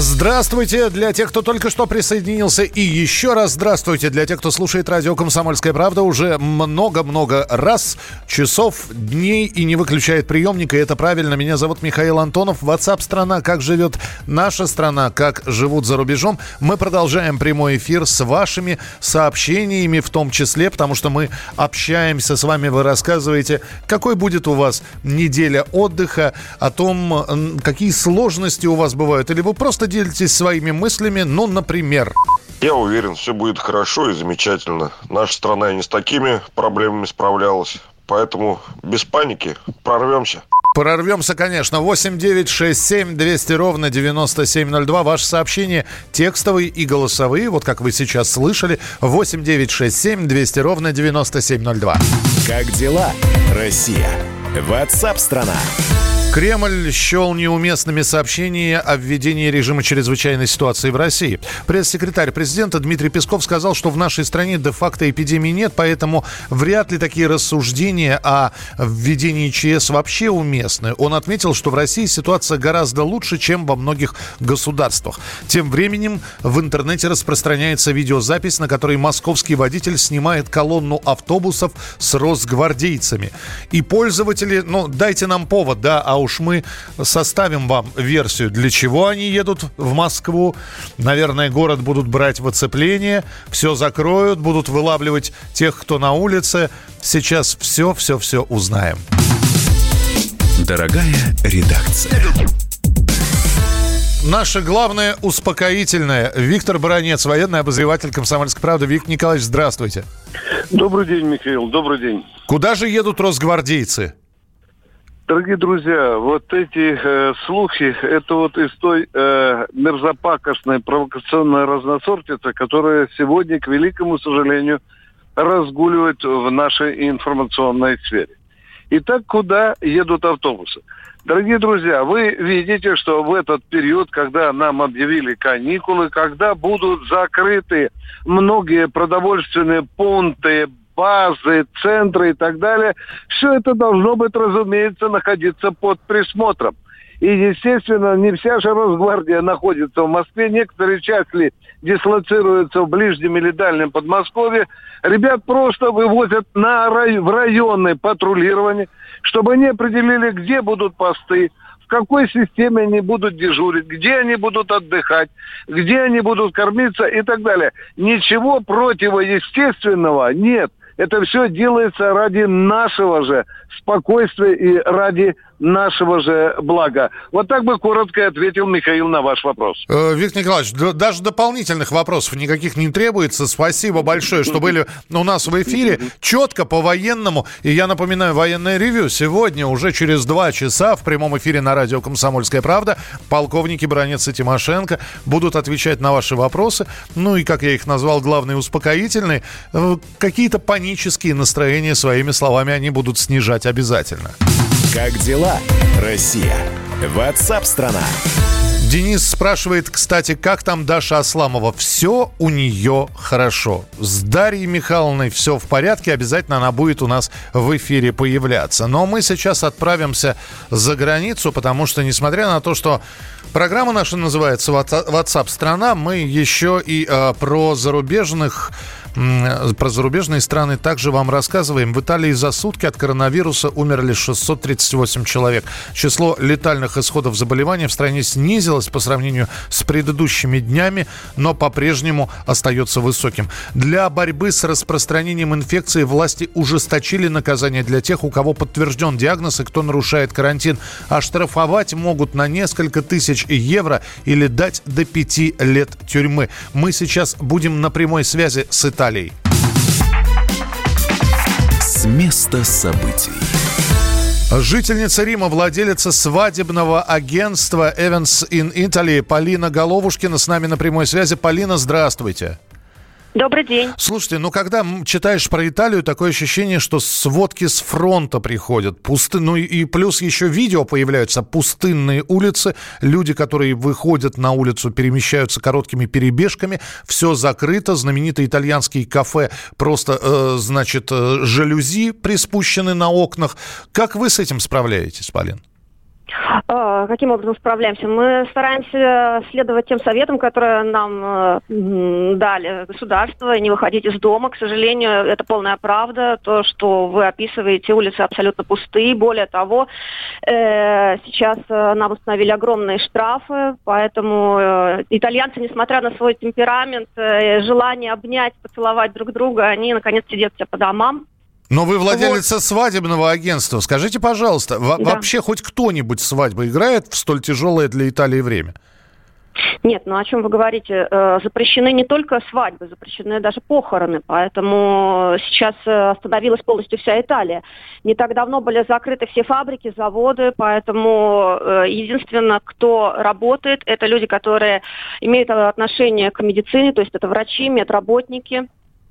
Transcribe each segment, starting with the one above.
Здравствуйте для тех, кто только что присоединился. И еще раз здравствуйте для тех, кто слушает радио «Комсомольская правда» уже много-много раз, часов, дней и не выключает приемника. Это правильно. Меня зовут Михаил Антонов. WhatsApp страна Как живет наша страна? Как живут за рубежом? Мы продолжаем прямой эфир с вашими сообщениями в том числе, потому что мы общаемся с вами. Вы рассказываете, какой будет у вас неделя отдыха, о том, какие сложности у вас бывают. Или вы просто поделитесь своими мыслями, ну, например... Я уверен, все будет хорошо и замечательно. Наша страна и не с такими проблемами справлялась. Поэтому без паники прорвемся. Прорвемся, конечно. 8 9 6 7 200 ровно 9702. Ваши сообщения текстовые и голосовые. Вот как вы сейчас слышали. 8 9 6 7 200 ровно 9702. Как дела, Россия? Ватсап-страна! Кремль счел неуместными сообщения о введении режима чрезвычайной ситуации в России. Пресс-секретарь президента Дмитрий Песков сказал, что в нашей стране де-факто эпидемии нет, поэтому вряд ли такие рассуждения о введении ЧС вообще уместны. Он отметил, что в России ситуация гораздо лучше, чем во многих государствах. Тем временем в интернете распространяется видеозапись, на которой московский водитель снимает колонну автобусов с росгвардейцами. И пользователи, ну, дайте нам повод, да, а уж мы составим вам версию, для чего они едут в Москву. Наверное, город будут брать в оцепление, все закроют, будут вылавливать тех, кто на улице. Сейчас все-все-все узнаем. Дорогая редакция. Наше главное успокоительное. Виктор Баранец, военный обозреватель «Комсомольской правды». Виктор Николаевич, здравствуйте. Добрый день, Михаил, добрый день. Куда же едут росгвардейцы? Дорогие друзья, вот эти э, слухи, это вот из той э, мерзопакостной провокационной разносортицы, которая сегодня, к великому сожалению, разгуливает в нашей информационной сфере. Итак, куда едут автобусы? Дорогие друзья, вы видите, что в этот период, когда нам объявили каникулы, когда будут закрыты многие продовольственные пункты, базы, центры и так далее, все это должно быть, разумеется, находиться под присмотром. И, естественно, не вся же Росгвардия находится в Москве. Некоторые части дислоцируются в ближнем или дальнем Подмосковье. Ребят просто вывозят на рай... в районное патрулирование, чтобы они определили, где будут посты, в какой системе они будут дежурить, где они будут отдыхать, где они будут кормиться и так далее. Ничего противоестественного нет. Это все делается ради нашего же спокойствия и ради нашего же блага. Вот так бы коротко ответил Михаил на ваш вопрос. Э, Виктор Николаевич, даже дополнительных вопросов никаких не требуется. Спасибо большое, что были у нас в эфире. Четко по-военному. И я напоминаю, военное ревю сегодня уже через два часа в прямом эфире на радио «Комсомольская правда» полковники Бронец и Тимошенко будут отвечать на ваши вопросы. Ну и, как я их назвал, главные успокоительные. Э, какие-то панические настроения своими словами они будут снижать обязательно. Как дела, Россия? Ватсап-страна! Денис спрашивает, кстати, как там Даша Асламова? Все у нее хорошо. С Дарьей Михайловной все в порядке. Обязательно она будет у нас в эфире появляться. Но мы сейчас отправимся за границу, потому что, несмотря на то, что программа наша называется WhatsApp страна, мы еще и э, про зарубежных про зарубежные страны также вам рассказываем. В Италии за сутки от коронавируса умерли 638 человек. Число летальных исходов заболевания в стране снизилось по сравнению с предыдущими днями, но по-прежнему остается высоким. Для борьбы с распространением инфекции власти ужесточили наказание для тех, у кого подтвержден диагноз и кто нарушает карантин. Оштрафовать могут на несколько тысяч евро или дать до пяти лет тюрьмы. Мы сейчас будем на прямой связи с Италией Италией. С места событий. Жительница Рима, владелица свадебного агентства Evans in Italy Полина Головушкина с нами на прямой связи. Полина, здравствуйте. Добрый день. Слушайте, ну когда читаешь про Италию, такое ощущение, что сводки с фронта приходят. Пусты... Ну и плюс еще видео появляются. Пустынные улицы, люди, которые выходят на улицу, перемещаются короткими перебежками. Все закрыто. Знаменитые итальянские кафе просто, э, значит, э, жалюзи приспущены на окнах. Как вы с этим справляетесь, Полин? А, каким образом справляемся? Мы стараемся следовать тем советам, которые нам э, дали государство, и не выходить из дома. К сожалению, это полная правда. То, что вы описываете, улицы абсолютно пустые. Более того, э, сейчас э, нам установили огромные штрафы, поэтому итальянцы, несмотря на свой темперамент, желание обнять, поцеловать друг друга, они наконец сидят все по домам. Но вы владелица вот. свадебного агентства. Скажите, пожалуйста, да. вообще хоть кто-нибудь свадьбу играет в столь тяжелое для Италии время? Нет, ну о чем вы говорите? Э, запрещены не только свадьбы, запрещены даже похороны, поэтому сейчас э, остановилась полностью вся Италия. Не так давно были закрыты все фабрики, заводы, поэтому э, единственное, кто работает, это люди, которые имеют отношение к медицине, то есть это врачи, медработники,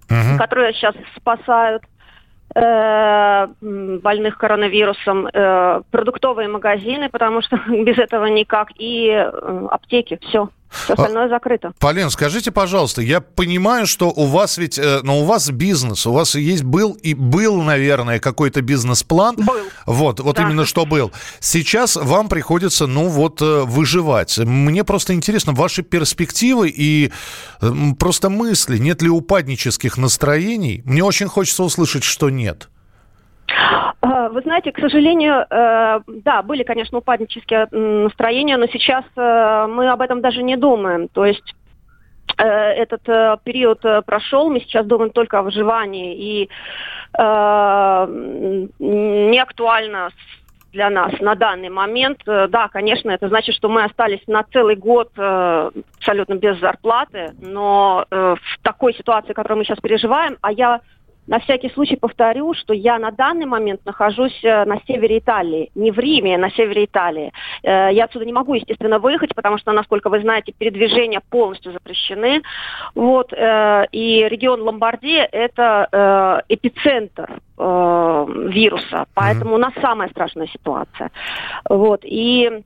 угу. которые сейчас спасают больных коронавирусом, э, продуктовые магазины, потому что без этого никак, и э, аптеки, все. Все остальное закрыто. Полин, скажите, пожалуйста, я понимаю, что у вас ведь, э, ну, у вас бизнес, у вас есть был и был, наверное, какой-то бизнес-план. Был. Вот, вот да. именно что был. Сейчас вам приходится, ну, вот, э, выживать. Мне просто интересно ваши перспективы и э, просто мысли. Нет ли упаднических настроений? Мне очень хочется услышать, что нет. А, вы знаете, к сожалению, э, да, были, конечно, упаднические настроения, но сейчас э, мы об этом даже не думаем. То есть э, этот период прошел, мы сейчас думаем только о выживании, и не актуально для нас на данный момент. Да, конечно, это значит, что мы остались на целый год абсолютно без зарплаты, но в такой ситуации, которую мы сейчас переживаем, а я на всякий случай повторю, что я на данный момент нахожусь э, на севере Италии, не в Риме, а на севере Италии. Э, я отсюда не могу, естественно, выехать, потому что, насколько вы знаете, передвижения полностью запрещены. Вот, э, и регион Ломбардия – это эпицентр вируса, поэтому у нас самая страшная ситуация. Вот, и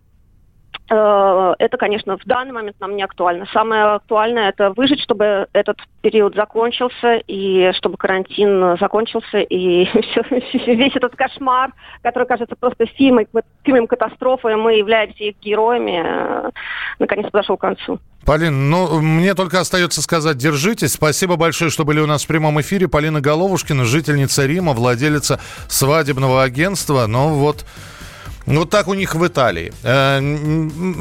это, конечно, в данный момент нам не актуально. Самое актуальное – это выжить, чтобы этот период закончился, и чтобы карантин закончился, и все, весь этот кошмар, который кажется просто фильмом, фильмом катастрофы, мы являемся их героями, э, наконец подошел к концу. Полин, ну, мне только остается сказать, держитесь. Спасибо большое, что были у нас в прямом эфире. Полина Головушкина, жительница Рима, владелица свадебного агентства. Ну вот, вот так у них в Италии. Э,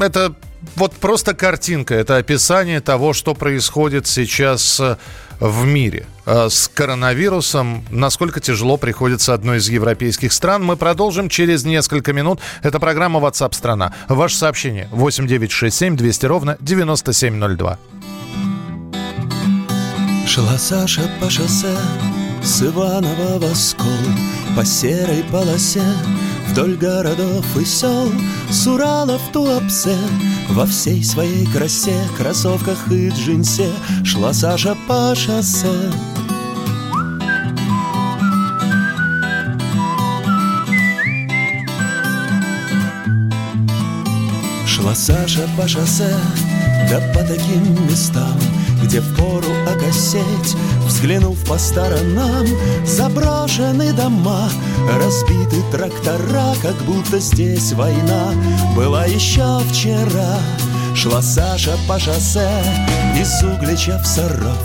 это вот просто картинка, это описание того, что происходит сейчас э, в мире э, с коронавирусом, насколько тяжело приходится одной из европейских стран. Мы продолжим через несколько минут. Это программа WhatsApp страна. Ваше сообщение 8967 200 ровно 9702. Шла Саша по шоссе с Иванова в Оскол По серой полосе Вдоль городов и сел С Урала в Туапсе. Во всей своей красе Кроссовках и джинсе Шла Саша по шоссе. Шла Саша по шоссе Да по таким местам где впору окосеть Взглянув по сторонам, заброшены дома Разбиты трактора, как будто здесь война Была еще вчера. Шла Саша по шоссе из Углича в Саров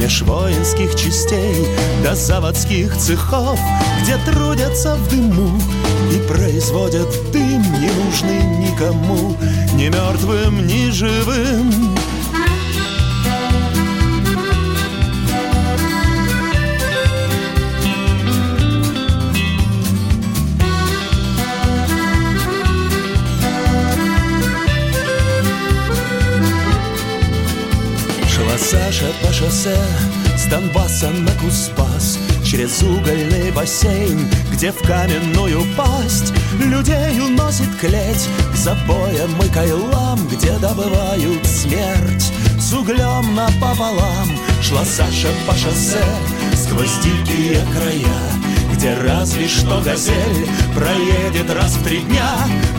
Меж воинских частей до заводских цехов Где трудятся в дыму и производят дым Ненужный никому, ни мертвым, ни живым. Саша по шоссе с Донбасса на Куспас Через угольный бассейн, где в каменную пасть Людей уносит клеть. К забоям и кайлам Где добывают смерть с углем напополам Шла Саша по шоссе сквозь дикие края где разве что газель проедет раз в три дня.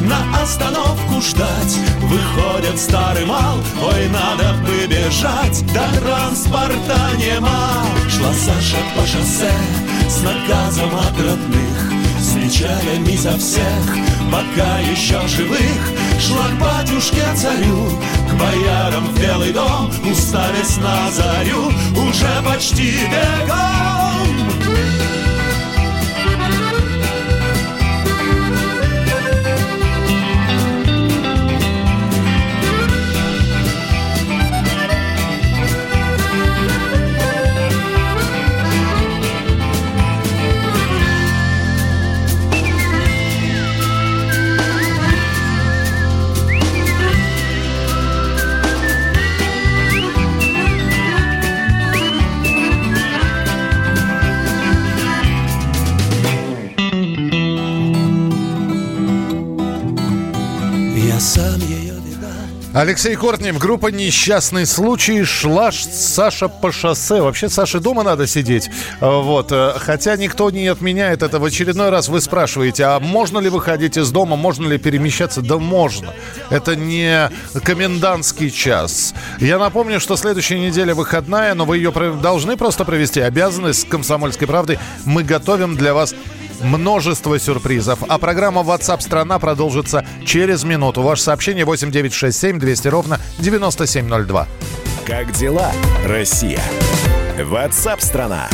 На остановку ждать выходит старый мал Ой, надо бы бежать, да транспорта нема. Шла Саша по шоссе с наказом от печалями за всех, пока еще живых Шла к батюшке царю, к боярам в Белый дом, Уставясь на зарю, уже почти бегом. Алексей Кортнев, группа «Несчастный случай», шла Саша по шоссе. Вообще, Саше дома надо сидеть. А, вот. Э, хотя никто не отменяет это. В очередной раз вы спрашиваете, а можно ли выходить из дома, можно ли перемещаться? Да можно. Это не комендантский час. Я напомню, что следующая неделя выходная, но вы ее должны просто провести. Обязанность комсомольской правды. Мы готовим для вас множество сюрпризов. А программа WhatsApp страна продолжится через минуту. Ваше сообщение 8967 200 ровно 9702. Как дела, Россия? WhatsApp страна.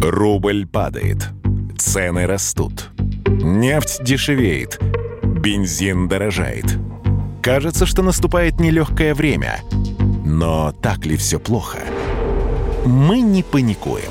Рубль падает. Цены растут. Нефть дешевеет. Бензин дорожает. Кажется, что наступает нелегкое время. Но так ли все плохо? Мы не паникуем.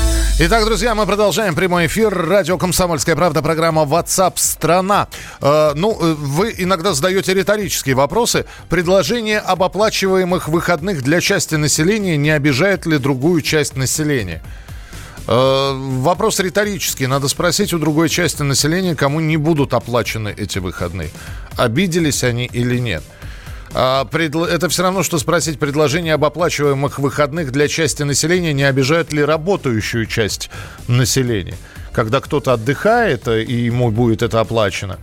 Итак, друзья, мы продолжаем прямой эфир. Радио «Комсомольская правда», программа WhatsApp страна». Э, ну, э, вы иногда задаете риторические вопросы. Предложение об оплачиваемых выходных для части населения не обижает ли другую часть населения? Э, вопрос риторический. Надо спросить у другой части населения, кому не будут оплачены эти выходные. Обиделись они или нет? Это все равно, что спросить предложение об оплачиваемых выходных для части населения, не обижают ли работающую часть населения. Когда кто-то отдыхает, э, и ему будет это оплачено,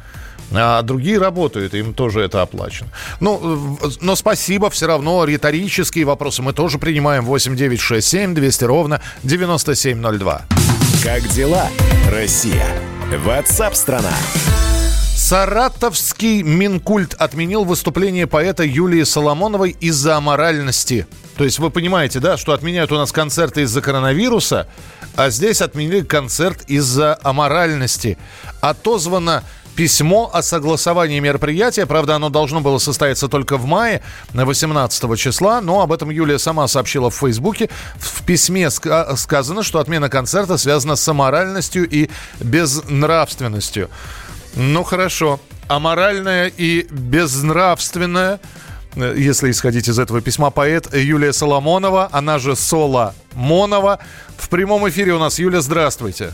а другие работают, им тоже это оплачено. Ну, но спасибо все равно. Риторические вопросы мы тоже принимаем. 8 9 6 7 200 ровно 9702. Как дела, Россия? Ватсап-страна! Саратовский Минкульт отменил выступление поэта Юлии Соломоновой из-за аморальности. То есть вы понимаете, да, что отменяют у нас концерты из-за коронавируса, а здесь отменили концерт из-за аморальности. Отозвано письмо о согласовании мероприятия. Правда, оно должно было состояться только в мае, 18 числа, но об этом Юлия сама сообщила в Фейсбуке. В письме сказано, что отмена концерта связана с аморальностью и безнравственностью. Ну хорошо. Аморальная и безнравственная, э, если исходить из этого письма, поэт Юлия Соломонова, она же Сола Монова. В прямом эфире у нас. Юля, здравствуйте.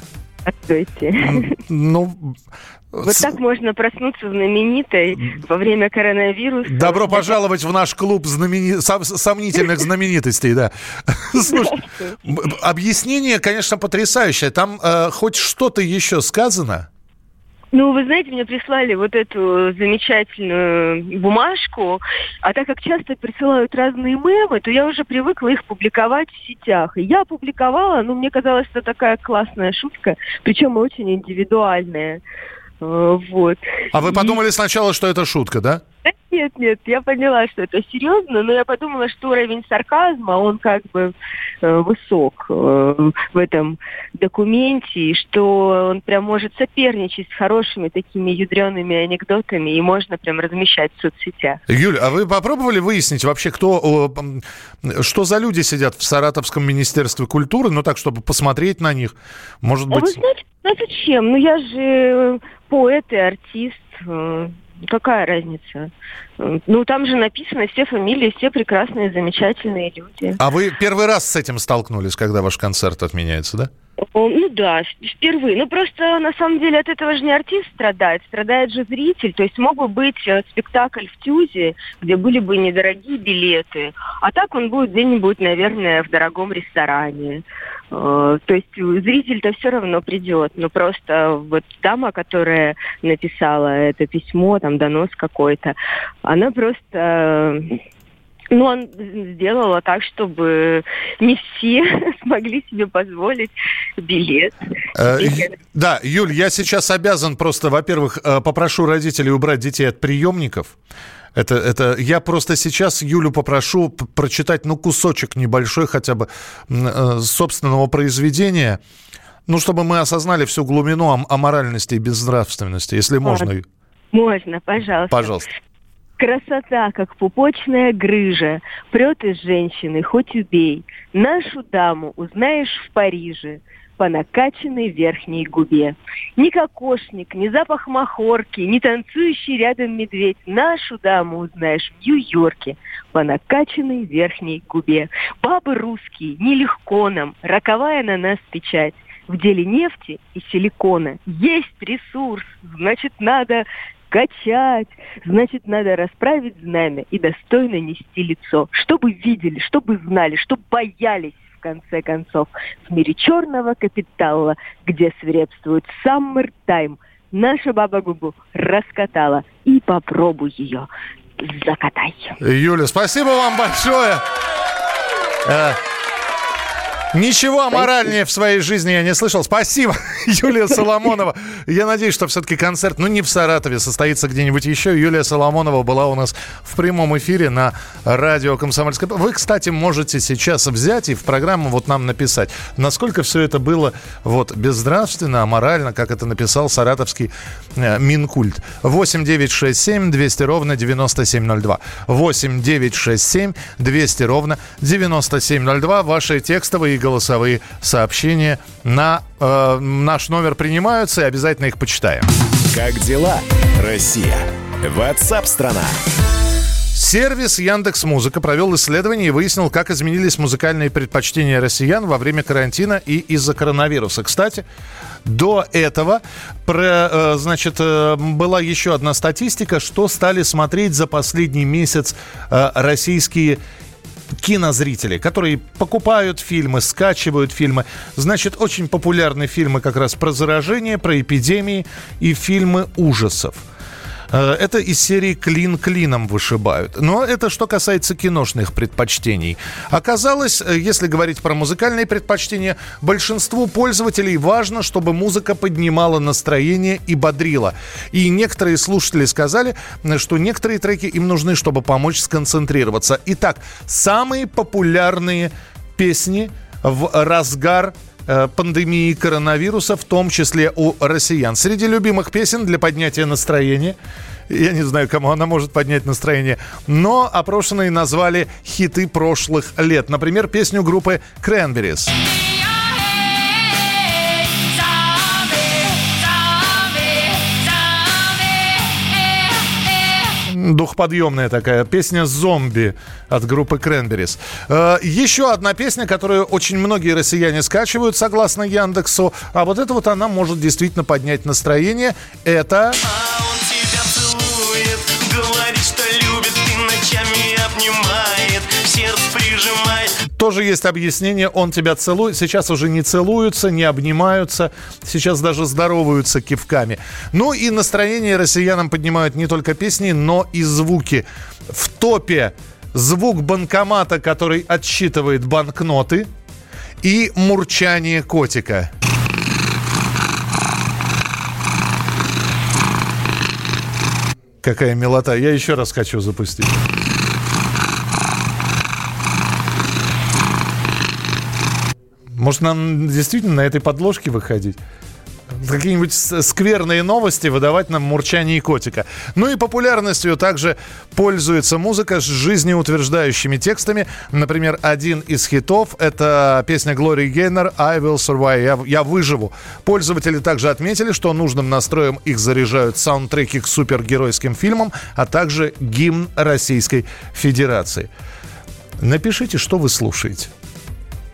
Здравствуйте. Ну, вот так можно проснуться знаменитой во время коронавируса. Добро пожаловать в наш клуб знамени... сомнительных знаменитостей, да. Слушай, объяснение, конечно, потрясающее. Там э, хоть что-то еще сказано? Ну, вы знаете, мне прислали вот эту замечательную бумажку, а так как часто присылают разные мемы, то я уже привыкла их публиковать в сетях. И я опубликовала, ну, мне казалось, что такая классная шутка, причем очень индивидуальная. Э, вот. А вы подумали сначала, что это шутка, да? Нет, нет, я поняла, что это серьезно, но я подумала, что уровень сарказма, он как бы э, высок э, в этом документе, и что он прям может соперничать с хорошими такими ядреными анекдотами, и можно прям размещать в соцсетях. Юль, а вы попробовали выяснить вообще, кто, что за люди сидят в Саратовском министерстве культуры, ну так, чтобы посмотреть на них, может быть... А вы знаете, ну зачем? Ну я же поэт и артист, э, Какая разница? Ну, там же написано все фамилии, все прекрасные, замечательные люди. А вы первый раз с этим столкнулись, когда ваш концерт отменяется, да? Ну да, впервые. Ну просто на самом деле от этого же не артист страдает, страдает же зритель. То есть мог бы быть э, спектакль в Тюзе, где были бы недорогие билеты, а так он будет где-нибудь, наверное, в дорогом ресторане. Э, то есть зритель-то все равно придет, но просто вот дама, которая написала это письмо, там донос какой-то, она просто ну, он сделала так, чтобы не все смогли себе позволить билет. Э, да, Юль, я сейчас обязан просто, во-первых, э, попрошу родителей убрать детей от приемников. Это, это я просто сейчас Юлю попрошу прочитать, ну, кусочек небольшой хотя бы э, собственного произведения, ну, чтобы мы осознали всю глубину аморальности и безнравственности, если можно. Можно, пожалуйста. Пожалуйста. Красота, как пупочная грыжа, прет из женщины, хоть убей. Нашу даму узнаешь в Париже по накачанной верхней губе. Ни кокошник, ни запах махорки, ни танцующий рядом медведь. Нашу даму узнаешь в Нью-Йорке по накачанной верхней губе. Бабы русские, нелегко нам, роковая на нас печать. В деле нефти и силикона есть ресурс, значит, надо качать. Значит, надо расправить знамя и достойно нести лицо. Чтобы видели, чтобы знали, чтобы боялись в конце концов. В мире черного капитала, где свирепствует саммер-тайм, наша баба губу раскатала. И попробуй ее закатай. Юля, спасибо вам большое. Ничего аморальнее в своей жизни я не слышал. Спасибо, Юлия Соломонова. Я надеюсь, что все-таки концерт, ну не в Саратове, состоится где-нибудь еще. Юлия Соломонова была у нас в прямом эфире на радио «Комсомольская». Вы, кстати, можете сейчас взять и в программу вот нам написать, насколько все это было вот безнравственно, аморально, как это написал саратовский э, Минкульт. 8 9 6 7 200 ровно 9702. 8 9 6 7 200 ровно 9702. Ваши текстовые голосовые сообщения на э, наш номер принимаются и обязательно их почитаем. Как дела, Россия? Ватсап-страна! Сервис Яндекс Музыка провел исследование и выяснил, как изменились музыкальные предпочтения россиян во время карантина и из-за коронавируса. Кстати, до этого про, э, значит, э, была еще одна статистика, что стали смотреть за последний месяц э, российские кинозрители, которые покупают фильмы, скачивают фильмы. Значит, очень популярны фильмы как раз про заражение, про эпидемии и фильмы ужасов. Э, это из серии «Клин клином вышибают». Но это что касается киношных предпочтений. Оказалось, э, если говорить про музыкальные предпочтения, большинству пользователей важно, чтобы музыка поднимала настроение и бодрила. И некоторые слушатели сказали, э, что некоторые треки им нужны, чтобы помочь сконцентрироваться. Итак, самые популярные песни в разгар пандемии коронавируса, в том числе у россиян. Среди любимых песен для поднятия настроения я не знаю, кому она может поднять настроение. Но опрошенные назвали хиты прошлых лет. Например, песню группы Cranberries. Духоподъемная такая песня «Зомби» от группы Cranberries. Э, еще одна песня, которую очень многие россияне скачивают, согласно Яндексу. А вот это вот она может действительно поднять настроение. Это... А тоже есть объяснение. Он тебя целует. Сейчас уже не целуются, не обнимаются. Сейчас даже здороваются кивками. Ну и настроение россиянам поднимают не только песни, но и звуки. В топе звук банкомата, который отсчитывает банкноты. И мурчание котика. Какая милота. Я еще раз хочу запустить. Может, нам действительно на этой подложке выходить? какие-нибудь скверные новости выдавать нам мурчание котика. Ну и популярностью также пользуется музыка с жизнеутверждающими текстами. Например, один из хитов — это песня Глории Гейнер «I will survive», я, «Я выживу». Пользователи также отметили, что нужным настроем их заряжают саундтреки к супергеройским фильмам, а также гимн Российской Федерации. Напишите, что вы слушаете.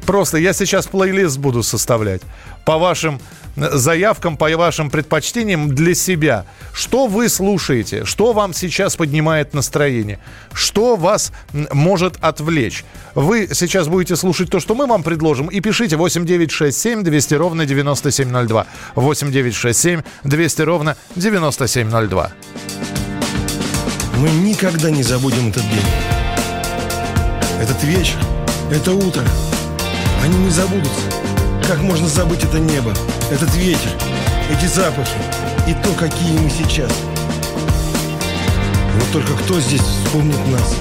Просто я сейчас плейлист буду составлять по вашим заявкам, по вашим предпочтениям для себя. Что вы слушаете? Что вам сейчас поднимает настроение? Что вас может отвлечь? Вы сейчас будете слушать то, что мы вам предложим, и пишите 8967 200 ровно 9702. 8967 200 ровно 9702. Мы никогда не забудем этот день. Этот вечер, это утро. Они не забудутся. Как можно забыть это небо, этот ветер, эти запахи и то, какие мы сейчас. Вот только кто здесь вспомнит нас?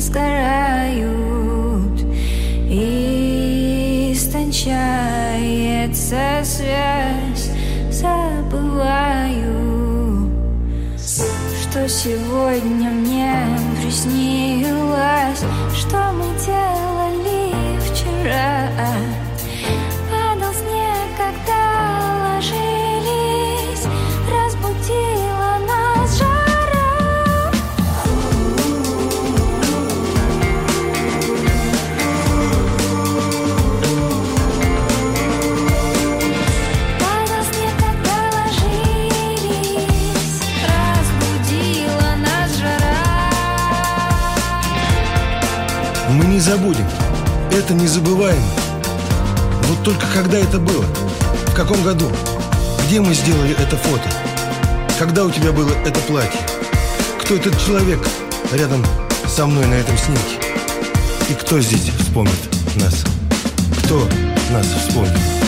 Сгорают, истончается сегодня мне приснилось, что мы делали вчера. Мы не забудем. Это незабываемо. Вот только когда это было? В каком году? Где мы сделали это фото? Когда у тебя было это платье? Кто этот человек рядом со мной на этом снимке? И кто здесь вспомнит нас? Кто нас вспомнит?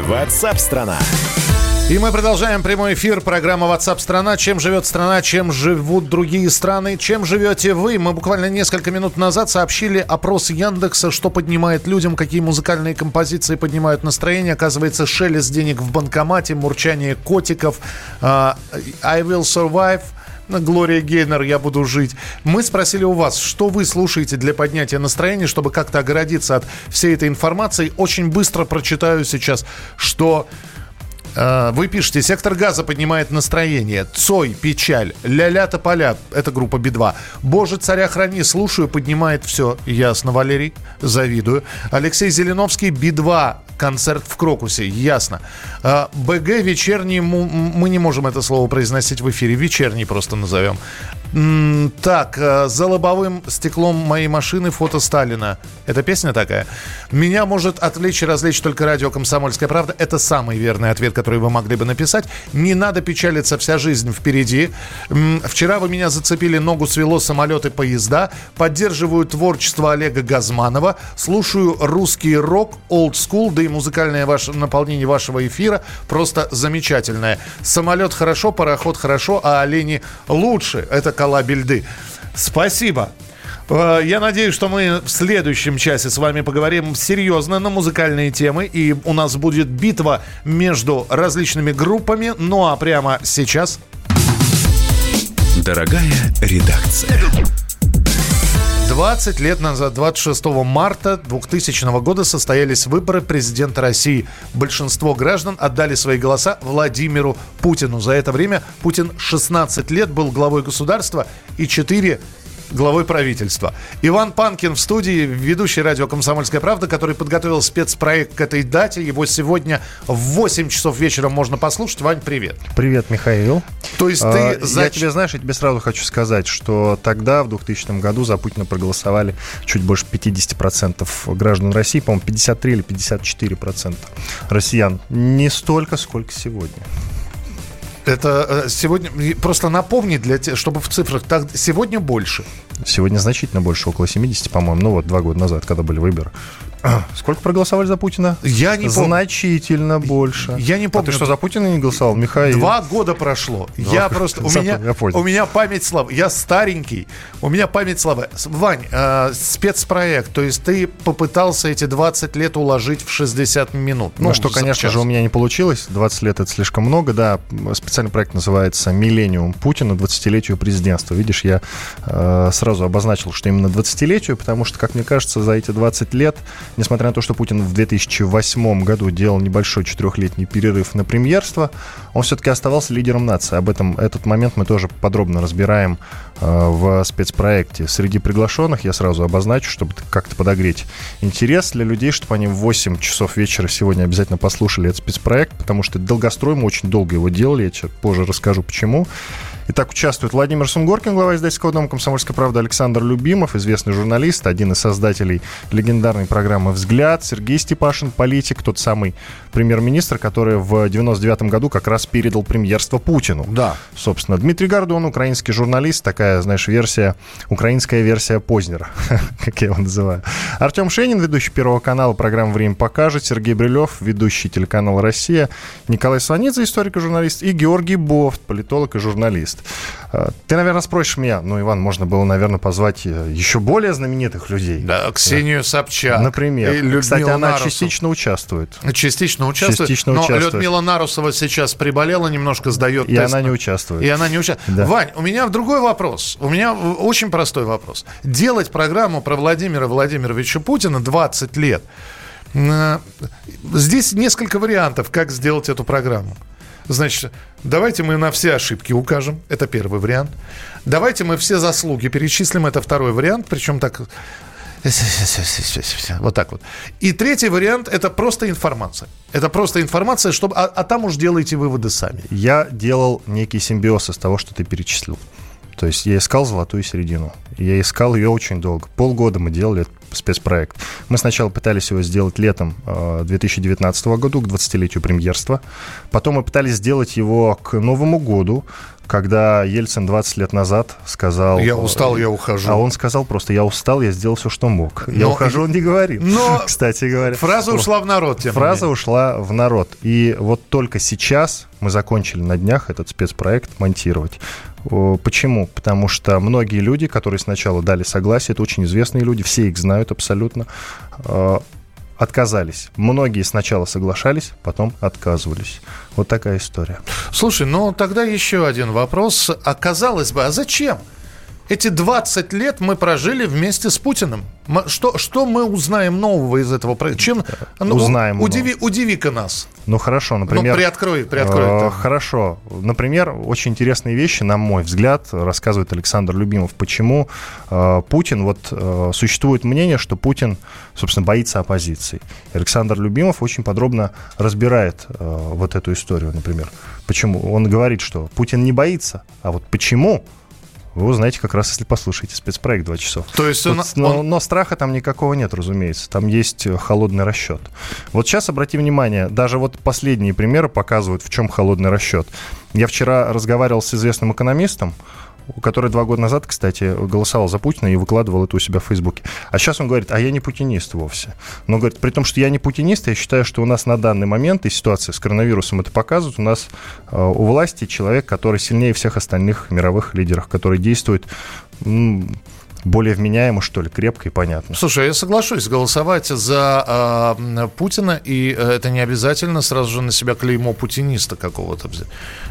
Ватсап-страна! И мы продолжаем прямой эфир программы WhatsApp страна. Чем живет страна, чем живут другие страны, чем живете вы? Мы буквально несколько минут назад сообщили опрос Яндекса, что поднимает людям, какие музыкальные композиции поднимают настроение. Оказывается, шелест денег в банкомате, мурчание котиков, а, I will survive. Глория Гейнер, я буду жить. Мы спросили у вас, что вы слушаете для поднятия настроения, чтобы как-то огородиться от всей этой информации. Очень быстро прочитаю сейчас, что вы пишете, сектор газа поднимает настроение. Цой, печаль, ля-ля тополя, это группа Би-2. Боже, царя храни, слушаю, поднимает все. Ясно, Валерий, завидую. Алексей Зеленовский, Би-2, концерт в Крокусе. Ясно. А, БГ вечерний, мы не можем это слово произносить в эфире. Вечерний просто назовем. Так, э, за лобовым стеклом моей машины фото Сталина. Это песня такая? Меня может отвлечь и развлечь только радио «Комсомольская правда». Это самый верный ответ, который вы могли бы написать. Не надо печалиться, вся жизнь впереди. Вчера вы меня зацепили, ногу свело, самолеты, поезда. Поддерживаю творчество Олега Газманова. Слушаю русский рок, school, да и музыкальное ваше, наполнение вашего эфира просто замечательное. Самолет хорошо, пароход хорошо, а олени лучше. Это Кала Бельды. Спасибо. Э, Я надеюсь, что мы в следующем часе с вами поговорим серьезно на музыкальные темы. И у нас будет битва между различными группами. Ну а прямо сейчас... Дорогая редакция. 20 лет назад, 26 марта 2000 года, состоялись выборы президента России. Большинство граждан отдали свои голоса Владимиру Путину. За это время Путин 16 лет был главой государства и 4 главой правительства. Иван Панкин в студии, ведущий радио «Комсомольская правда», который подготовил спецпроект к этой дате. Его сегодня в 8 часов вечера можно послушать. Вань, привет. Привет, Михаил. То есть А, ты... Я за- тебе, знаешь, я тебе сразу хочу сказать, что тогда, в 2000 году, за Путина проголосовали чуть больше 50% граждан России, по-моему, 53 или 54% россиян. Не столько, сколько сегодня. Это э, сегодня... Просто напомни, для те, чтобы в цифрах... Так, сегодня больше. Сегодня значительно больше, около 70, по-моему. Ну вот, два года назад, когда были выборы. Сколько проголосовали за Путина? Я не помню. Значительно больше. Я не А помню. ты что, за Путина не голосовал, Михаил? Два года прошло. Я просто... У меня, у меня память слабая. Я старенький. У меня память слабая. Вань, э, спецпроект. То есть ты попытался эти 20 лет уложить в 60 минут. Ну, что, за конечно час. же, у меня не получилось. 20 лет это слишком много, да. Специальный проект называется «Миллениум Путина. 20-летию президентства». Видишь, я э, сразу обозначил, что именно 20-летию, потому что, как мне кажется, за эти 20 лет, несмотря на то, что Путин в 2008 году делал небольшой четырехлетний перерыв на премьерство, он все-таки оставался лидером нации. Об этом этот момент мы тоже подробно разбираем э, в спецпроекте. Среди приглашенных я сразу обозначу, чтобы как-то подогреть интерес для людей, чтобы они в 8 часов вечера сегодня обязательно послушали этот спецпроект, потому что долгострой, мы очень долго его делали, я тебе позже расскажу почему. Итак, участвует Владимир Сунгоркин, глава издательского дома «Комсомольская правда», Александр Любимов, известный журналист, один из создателей легендарной программы «Взгляд», Сергей Степашин, политик, тот самый премьер-министр, который в 99 году как раз передал премьерство Путину. Да. Собственно, Дмитрий Гордон, украинский журналист, такая, знаешь, версия, украинская версия Познера, как я его называю. Артем Шенин, ведущий Первого канала, программа «Время покажет», Сергей Брилев, ведущий телеканал «Россия», Николай Сванидзе, историк и журналист, и Георгий Бофт, политолог и журналист. А, Ты, наверное, спросишь меня, ну, Иван, можно было, наверное, позвать э, еще более знаменитых людей. Да, Ксению Собчак. Например. и Кстати, она Нарусову. частично участвует. Частично участвует. Частично но участвует. Людмила Нарусова сейчас приболела, немножко сдает И тест она на- не участвует. И она не участвует. Да. Вань, у меня другой вопрос. У меня э, очень простой вопрос. Делать программу про Владимира Владимировича Путина 20 лет. э, Здесь несколько вариантов, как сделать эту программу. Значит, давайте мы на все ошибки укажем. Это первый вариант. Давайте мы все заслуги перечислим. Это второй вариант. Причем так... Вот так вот. И третий вариант – это просто информация. Это просто информация, чтобы, а, а там уж делайте выводы сами. Я делал некий симбиоз из того, что ты перечислил. То есть я искал золотую середину. Я искал ее очень долго. Полгода мы делали спецпроект. Мы сначала пытались его сделать летом э, 2019 года, к 20-летию премьерства. Потом мы пытались сделать его к Новому году, когда Ельцин 20 лет назад сказал... Я устал, я ухожу. А он сказал просто, я устал, я сделал все, что мог. Я Но- ухожу, он не говорил. Но Кстати говоря. Фраза ушла в народ, тем Фраза менее. ушла в народ. И вот только сейчас мы закончили на днях этот спецпроект монтировать. О, Почему? Потому что многие люди, которые сначала дали согласие, это очень известные люди, все их знают абсолютно, э, отказались. Многие сначала соглашались, потом отказывались. Вот такая история. Слушай, ну тогда еще один вопрос. А казалось бы, а зачем? Эти 20 лет мы прожили вместе с Путиным. Что, что мы узнаем нового из этого проекта? Чем, ну, Узнаем Удиви, удиви-ка нас. Ну хорошо, например... Ну, приоткрой, приоткрой. э. Хорошо. Например, очень интересные вещи, на мой взгляд, рассказывает Александр Любимов. Почему э, Путин, вот э, существует мнение, что Путин, собственно, боится оппозиции. Александр Любимов очень подробно разбирает э, вот эту историю, например. Почему? Он говорит, что Путин не боится, а вот почему вы узнаете как раз, если послушаете спецпроект «Два часов». То есть Тут, он- но, он- но страха там никакого нет, разумеется. Там есть э, холодный расчет. Вот сейчас обрати внимание, даже вот последние примеры показывают, в чем холодный расчет. Я вчера разговаривал с известным экономистом, который два года назад, кстати, голосовал за Путина и выкладывал это у себя в Фейсбуке. А сейчас он говорит, а я не путинист вовсе. Но говорит, при том, что я не путинист, я считаю, что у нас на данный момент, и ситуация с коронавирусом это показывает, у нас э, у власти человек, который сильнее всех остальных мировых лидеров, который действует более вменяемо, что ли, крепко и понятно. Слушай, я соглашусь голосовать за а, м, Путина, и э, это не обязательно сразу же на себя клеймо путиниста какого-то.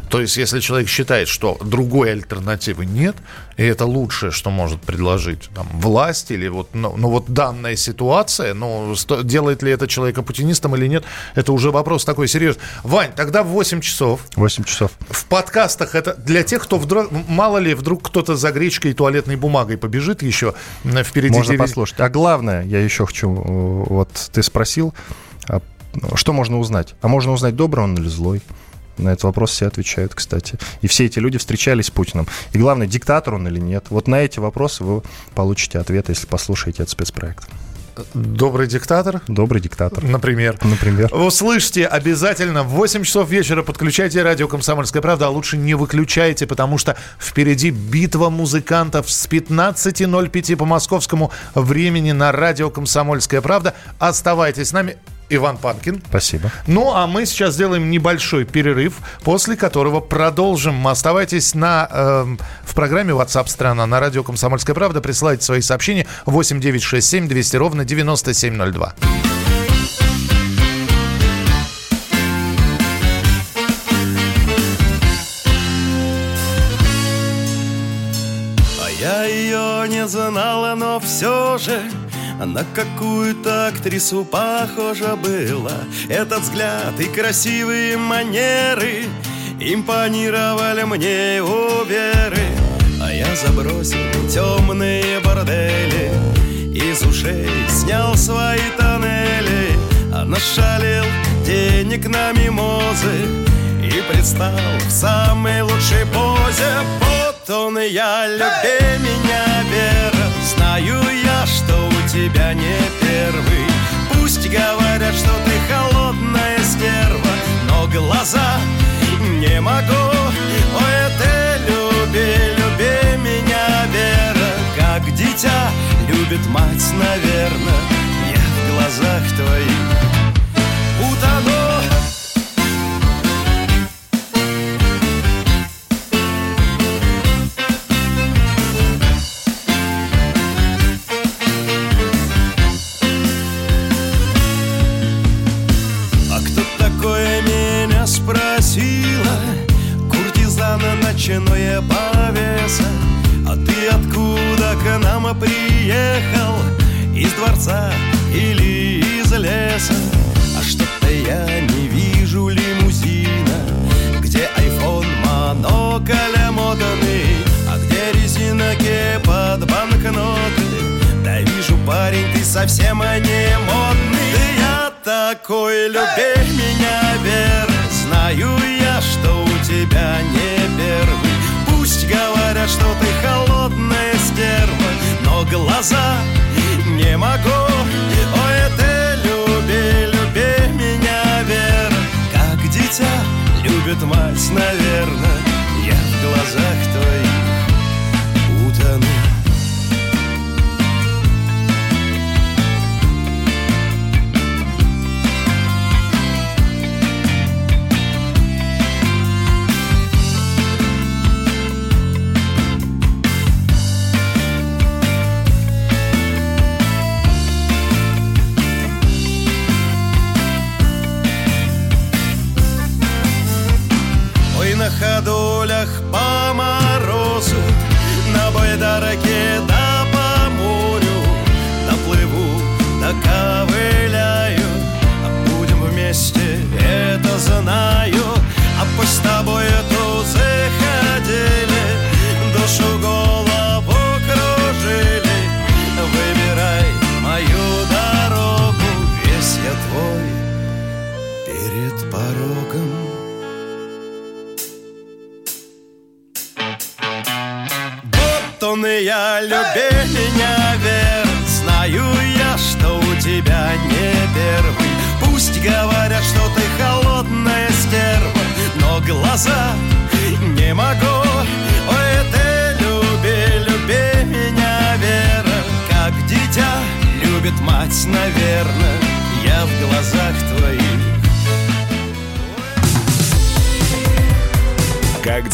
То есть, если человек считает, что другой альтернативы нет, и это лучшее, что может предложить там, власть, или вот, ну, ну, вот данная ситуация, ну, сто- делает ли это человека путинистом или нет, это уже вопрос такой серьезный. Вань, тогда в 8 часов 8 часов. в подкастах это для тех, кто вдруг, мало ли, вдруг кто-то за гречкой и туалетной бумагой побежит еще м, впереди. Можно телевизора. послушать. А главное, я еще хочу, э, вот ты спросил, а, что можно узнать? А можно узнать, добрый он или злой? На этот вопрос все отвечают, кстати. И все эти люди встречались с Путиным. И главное, диктатор он или нет? Вот на эти вопросы вы получите ответ, если послушаете этот спецпроект. Добрый диктатор, Добрый диктатор. например. Например. Услышьте обязательно в 8 часов вечера подключайте радио «Комсомольская правда», а лучше не выключайте, потому что впереди битва музыкантов с 15.05 по московскому времени на радио «Комсомольская правда». Оставайтесь с нами. Иван Панкин. Спасибо. Ну, а мы сейчас сделаем небольшой перерыв, после которого продолжим. Оставайтесь на, эм, в программе WhatsApp страна на радио «Комсомольская правда». Присылайте свои сообщения 8967 200 ровно 9702. А я ее не знала, но все же На какую-то актрису похожа была Этот взгляд и красивые манеры. Импонировали мне у Веры. А я забросил темные бордели. Из ушей снял свои тоннели. А нашалил денег на мимозы. И предстал в самой лучшей позе. Вот он и я, люби меня, тебя не первый. Пусть говорят, что ты холодная стерва Но глаза не могу. Ой, ты люби, люби меня, Вера. Как дитя любит мать, наверное Я в глазах твоих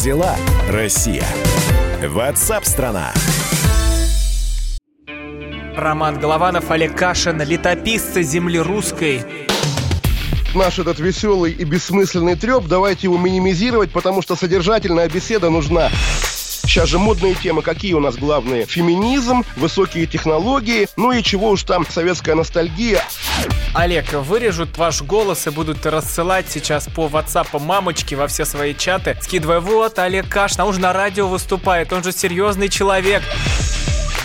Дела, Россия? Ватсап-страна! Роман Голованов, Олег Кашин, летописцы земли русской. Наш этот веселый и бессмысленный треп, давайте его минимизировать, потому что содержательная беседа нужна. Сейчас же модные темы, какие у нас главные? Феминизм, высокие технологии, ну и чего уж там, советская ностальгия. Олег, вырежут ваш голос и будут рассылать сейчас по WhatsApp мамочки во все свои чаты, скидывая, вот, Олег Кашин, а он же на радио выступает, он же серьезный человек.